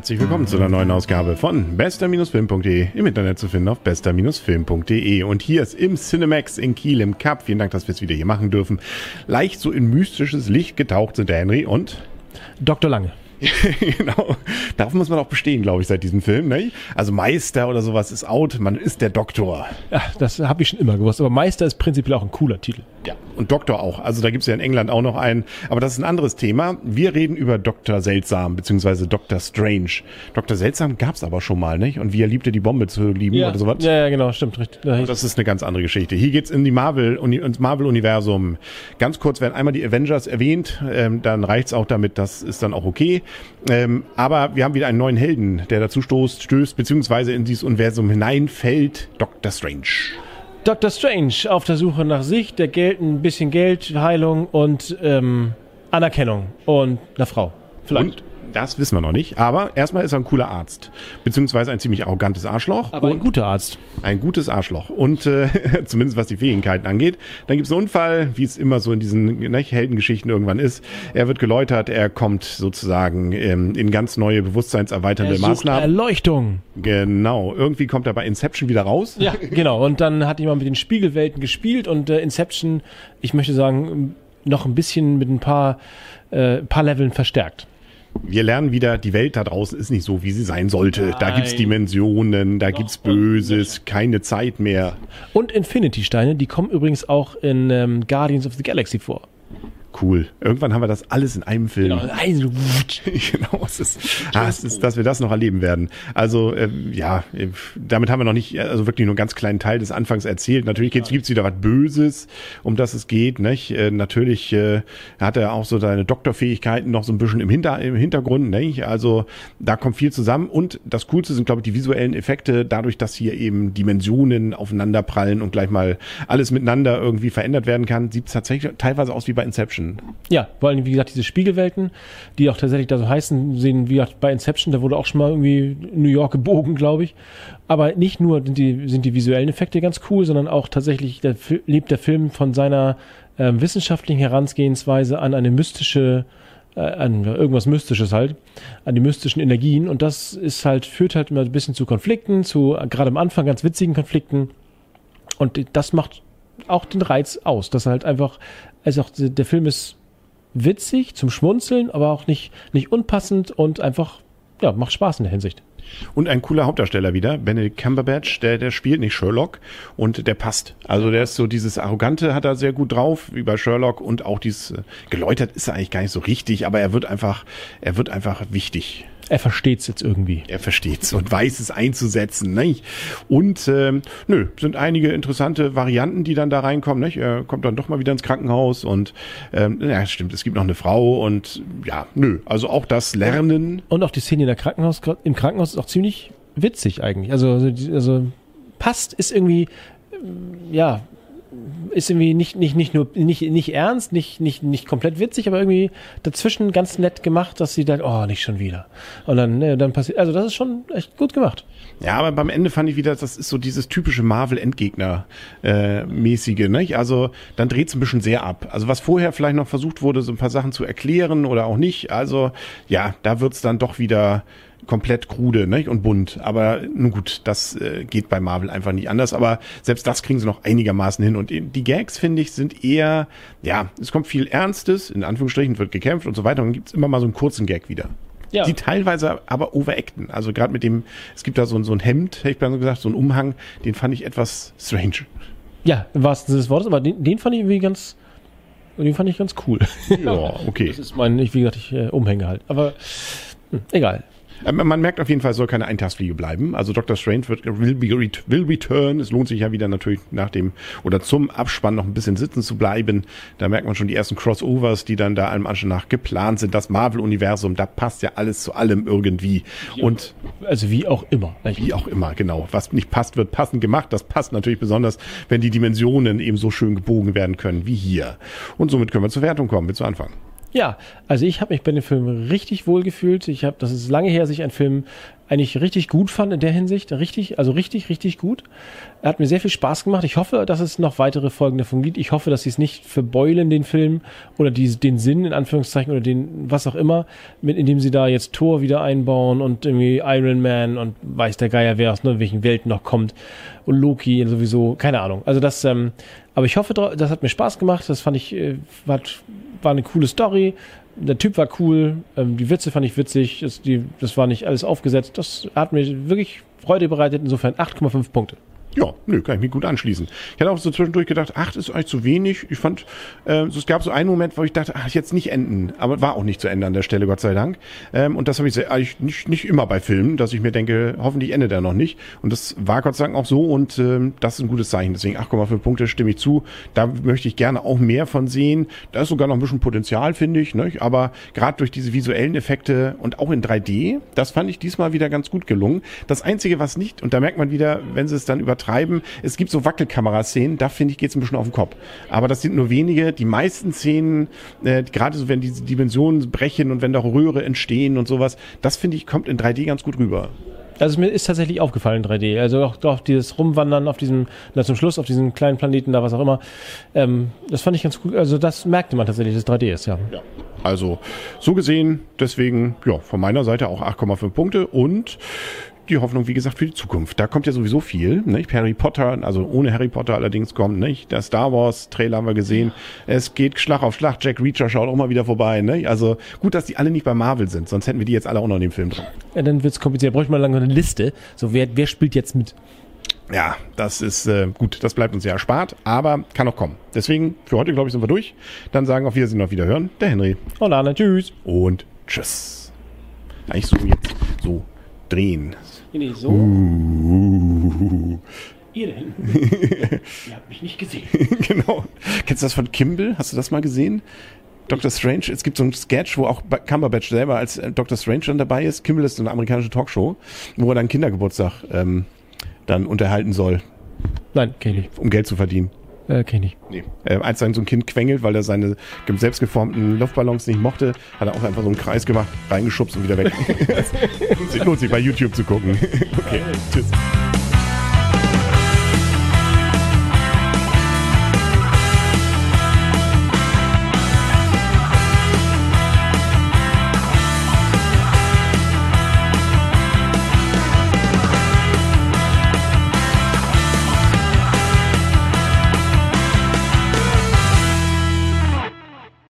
Herzlich willkommen zu einer neuen Ausgabe von bester-film.de im Internet zu finden auf bester-film.de und hier ist im Cinemax in Kiel im Cup. Vielen Dank, dass wir es wieder hier machen dürfen. Leicht so in mystisches Licht getaucht sind der Henry und Dr. Lange. genau. Darauf muss man auch bestehen, glaube ich, seit diesem Film. Ne? Also Meister oder sowas ist out, man ist der Doktor. Ja, das habe ich schon immer gewusst. Aber Meister ist prinzipiell auch ein cooler Titel. Ja, und Doktor auch. Also da gibt es ja in England auch noch einen. Aber das ist ein anderes Thema. Wir reden über Dr. Seltsam, beziehungsweise Dr. Strange. Dr. Seltsam gab es aber schon mal, nicht? Und wie er liebte, die Bombe zu lieben ja. oder sowas. Ja, ja, genau, stimmt. Richtig. Das ist eine ganz andere Geschichte. Hier geht's in die Marvel, ins Marvel-Universum. Ganz kurz werden einmal die Avengers erwähnt. Ähm, dann reicht's auch damit, das ist dann auch okay. Ähm, aber wir haben wieder einen neuen Helden, der dazu stoßt, stößt, beziehungsweise in dieses Universum hineinfällt. Dr. Strange. Dr. Strange auf der Suche nach sich, der Geld, ein bisschen Geld, Heilung und ähm, Anerkennung und einer Frau. Vielleicht. Und das wissen wir noch nicht. Aber erstmal ist er ein cooler Arzt. Beziehungsweise ein ziemlich arrogantes Arschloch. Aber ein guter Arzt. Ein gutes Arschloch. Und äh, zumindest was die Fähigkeiten angeht. Dann gibt es einen Unfall, wie es immer so in diesen ne, Heldengeschichten irgendwann ist. Er wird geläutert, er kommt sozusagen ähm, in ganz neue bewusstseinserweiternde er Maßnahmen. Erleuchtung. Genau. Irgendwie kommt er bei Inception wieder raus. Ja, genau. Und dann hat jemand mit den Spiegelwelten gespielt und äh, Inception, ich möchte sagen, noch ein bisschen mit ein paar, äh, paar Leveln verstärkt wir lernen wieder, die Welt da draußen ist nicht so, wie sie sein sollte. Nein. Da gibt's Dimensionen, da Doch, gibt's Böses, keine Zeit mehr. Und Infinity-Steine, die kommen übrigens auch in ähm, Guardians of the Galaxy vor cool. Irgendwann haben wir das alles in einem Film. Genau, genau es ist, ah, es ist, dass wir das noch erleben werden. Also äh, ja, damit haben wir noch nicht, also wirklich nur einen ganz kleinen Teil des Anfangs erzählt. Natürlich gibt's, gibt's wieder was Böses, um das es geht. Nicht? Äh, natürlich äh, hat er auch so seine Doktorfähigkeiten noch so ein bisschen im, Hinter, im Hintergrund. Nicht? Also da kommt viel zusammen. Und das Coolste sind, glaube ich, die visuellen Effekte, dadurch, dass hier eben Dimensionen aufeinanderprallen und gleich mal alles miteinander irgendwie verändert werden kann, sieht es tatsächlich teilweise aus wie bei Inception. Ja, vor allem, wie gesagt, diese Spiegelwelten, die auch tatsächlich da so heißen, sehen, wie gesagt, bei Inception, da wurde auch schon mal irgendwie New York gebogen, glaube ich. Aber nicht nur sind die, sind die visuellen Effekte ganz cool, sondern auch tatsächlich der, lebt der Film von seiner ähm, wissenschaftlichen Herangehensweise an eine mystische, äh, an irgendwas Mystisches halt, an die mystischen Energien. Und das ist halt, führt halt immer ein bisschen zu Konflikten, zu gerade am Anfang ganz witzigen Konflikten. Und das macht auch den Reiz aus, dass halt einfach also auch der Film ist witzig zum Schmunzeln, aber auch nicht, nicht unpassend und einfach, ja, macht Spaß in der Hinsicht. Und ein cooler Hauptdarsteller wieder, Benedict Cumberbatch, der, der spielt nicht Sherlock und der passt. Also der ist so dieses Arrogante hat er sehr gut drauf, wie bei Sherlock und auch dieses äh, geläutert ist er eigentlich gar nicht so richtig, aber er wird einfach, er wird einfach wichtig er versteht es jetzt irgendwie. Er versteht es und weiß es einzusetzen. Nicht? Und ähm, nö, sind einige interessante Varianten, die dann da reinkommen. Nicht? Er kommt dann doch mal wieder ins Krankenhaus und ähm, ja, stimmt, es gibt noch eine Frau und ja, nö, also auch das Lernen. Und auch die Szene in der Krankenhaus, im Krankenhaus ist auch ziemlich witzig eigentlich. Also, also, also passt, ist irgendwie, ja, ist irgendwie nicht, nicht, nicht nur, nicht, nicht ernst, nicht, nicht, nicht komplett witzig, aber irgendwie dazwischen ganz nett gemacht, dass sie dann, oh, nicht schon wieder. Und dann, ne, dann passiert, also das ist schon echt gut gemacht. Ja, aber beim Ende fand ich wieder, das ist so dieses typische Marvel-Endgegner-mäßige, äh, nicht? Also dann dreht es ein bisschen sehr ab. Also was vorher vielleicht noch versucht wurde, so ein paar Sachen zu erklären oder auch nicht, also ja, da wird's dann doch wieder komplett krude ne? und bunt. Aber nun gut, das äh, geht bei Marvel einfach nicht anders. Aber selbst das kriegen sie noch einigermaßen hin. Und die Gags, finde ich, sind eher, ja, es kommt viel Ernstes, in Anführungsstrichen wird gekämpft und so weiter. Und dann gibt's immer mal so einen kurzen Gag wieder. Ja. Die teilweise aber overacten. Also gerade mit dem, es gibt da so, so ein Hemd, hätte ich mal so gesagt, so ein Umhang, den fand ich etwas strange. Ja, im wahrsten Sinne des Wortes, aber den, den fand ich irgendwie ganz, den fand ich ganz cool. Ja, okay. Das ist mein, ich, wie gesagt, ich äh, umhänge halt. Aber hm, egal. Äh, man merkt auf jeden Fall, es soll keine Eintagfliege bleiben. Also Dr. Strange wird, will, be, will return. Es lohnt sich ja wieder natürlich nach dem oder zum Abspann noch ein bisschen sitzen zu bleiben. Da merkt man schon die ersten Crossovers, die dann da allem Anschein nach geplant sind. Das Marvel-Universum, da passt ja alles zu allem irgendwie. Wie Und also wie auch immer. Wie auch immer, genau. Was nicht passt, wird passend gemacht. Das passt natürlich besonders, wenn die Dimensionen eben so schön gebogen werden können wie hier. Und somit können wir zur Wertung kommen. Willst du anfangen? Ja, also ich habe mich bei dem Film richtig wohl gefühlt. Ich habe, das ist lange her, dass ich einen Film eigentlich richtig gut fand in der Hinsicht. Richtig, also richtig, richtig gut. Er hat mir sehr viel Spaß gemacht. Ich hoffe, dass es noch weitere Folgen davon gibt. Ich hoffe, dass sie es nicht verbeulen, den Film, oder die, den Sinn, in Anführungszeichen, oder den, was auch immer, mit, indem sie da jetzt Thor wieder einbauen und irgendwie Iron Man und weiß der Geier, wer aus ne, welchen Welten noch kommt. Und Loki sowieso, keine Ahnung. Also das, ähm, aber ich hoffe, das hat mir Spaß gemacht. Das fand ich, äh, hat, war eine coole Story. Der Typ war cool, ähm, die Witze fand ich witzig, das, die, das war nicht alles aufgesetzt. Das hat mir wirklich Freude bereitet. Insofern 8,5 Punkte. Ja, nö, kann ich mich gut anschließen. Ich hatte auch so zwischendurch gedacht, acht ist eigentlich zu wenig. Ich fand, äh, es gab so einen Moment, wo ich dachte, ach, jetzt nicht enden. Aber war auch nicht zu Ende an der Stelle, Gott sei Dank. Ähm, und das habe ich sehr, eigentlich nicht, nicht immer bei Filmen, dass ich mir denke, hoffentlich endet er noch nicht. Und das war Gott sei Dank auch so und ähm, das ist ein gutes Zeichen. Deswegen 8,5 Punkte stimme ich zu. Da möchte ich gerne auch mehr von sehen. Da ist sogar noch ein bisschen Potenzial, finde ich. Ne? Aber gerade durch diese visuellen Effekte und auch in 3D, das fand ich diesmal wieder ganz gut gelungen. Das Einzige, was nicht, und da merkt man wieder, wenn sie es dann über übertreiben. Es gibt so Wackelkameraszenen, da finde ich, geht es ein bisschen auf den Kopf. Aber das sind nur wenige. Die meisten Szenen, äh, gerade so, wenn diese Dimensionen brechen und wenn da Röhre entstehen und sowas, das finde ich, kommt in 3D ganz gut rüber. Also mir ist tatsächlich aufgefallen 3D. Also auch, auch dieses Rumwandern auf diesem, na zum Schluss auf diesem kleinen Planeten da, was auch immer. Ähm, das fand ich ganz gut. Also das merkte man tatsächlich, dass 3D ist, ja. ja. Also so gesehen, deswegen, ja, von meiner Seite auch 8,5 Punkte und die Hoffnung, wie gesagt, für die Zukunft. Da kommt ja sowieso viel. Nicht? Harry Potter, also ohne Harry Potter allerdings kommt, nicht? Der Star Wars Trailer haben wir gesehen. Es geht Schlag auf Schlag. Jack Reacher schaut auch mal wieder vorbei. Nicht? Also gut, dass die alle nicht bei Marvel sind, sonst hätten wir die jetzt alle auch noch in dem Film drin. Ja, dann wird's kompliziert. Bräuchte man lange eine Liste. So, wer, wer spielt jetzt mit? Ja, das ist äh, gut. Das bleibt uns ja erspart, aber kann noch kommen. Deswegen, für heute, glaube ich, sind wir durch. Dann sagen auf Wiedersehen, auf Wiederhören. Der Henry. Und Anne. Tschüss. Und tschüss. Eigentlich so jetzt so drehen. Nee, so. Uh. Ihr hinten? Ihr habt mich nicht gesehen. genau. Kennst du das von Kimball? Hast du das mal gesehen? Dr. Strange, es gibt so ein Sketch, wo auch Cumberbatch selber als äh, Dr. Strange dann dabei ist. Kimball ist so eine amerikanische Talkshow, wo er dann Kindergeburtstag ähm, dann unterhalten soll. Nein, kenne ich nicht. Um Geld zu verdienen. Äh, kenn ich nicht. Nee. Äh, als dann so ein Kind quengelt, weil er seine selbstgeformten Luftballons nicht mochte, hat er auch einfach so einen Kreis gemacht, reingeschubst und wieder weg. lohnt sich bei YouTube zu gucken. okay, tschüss.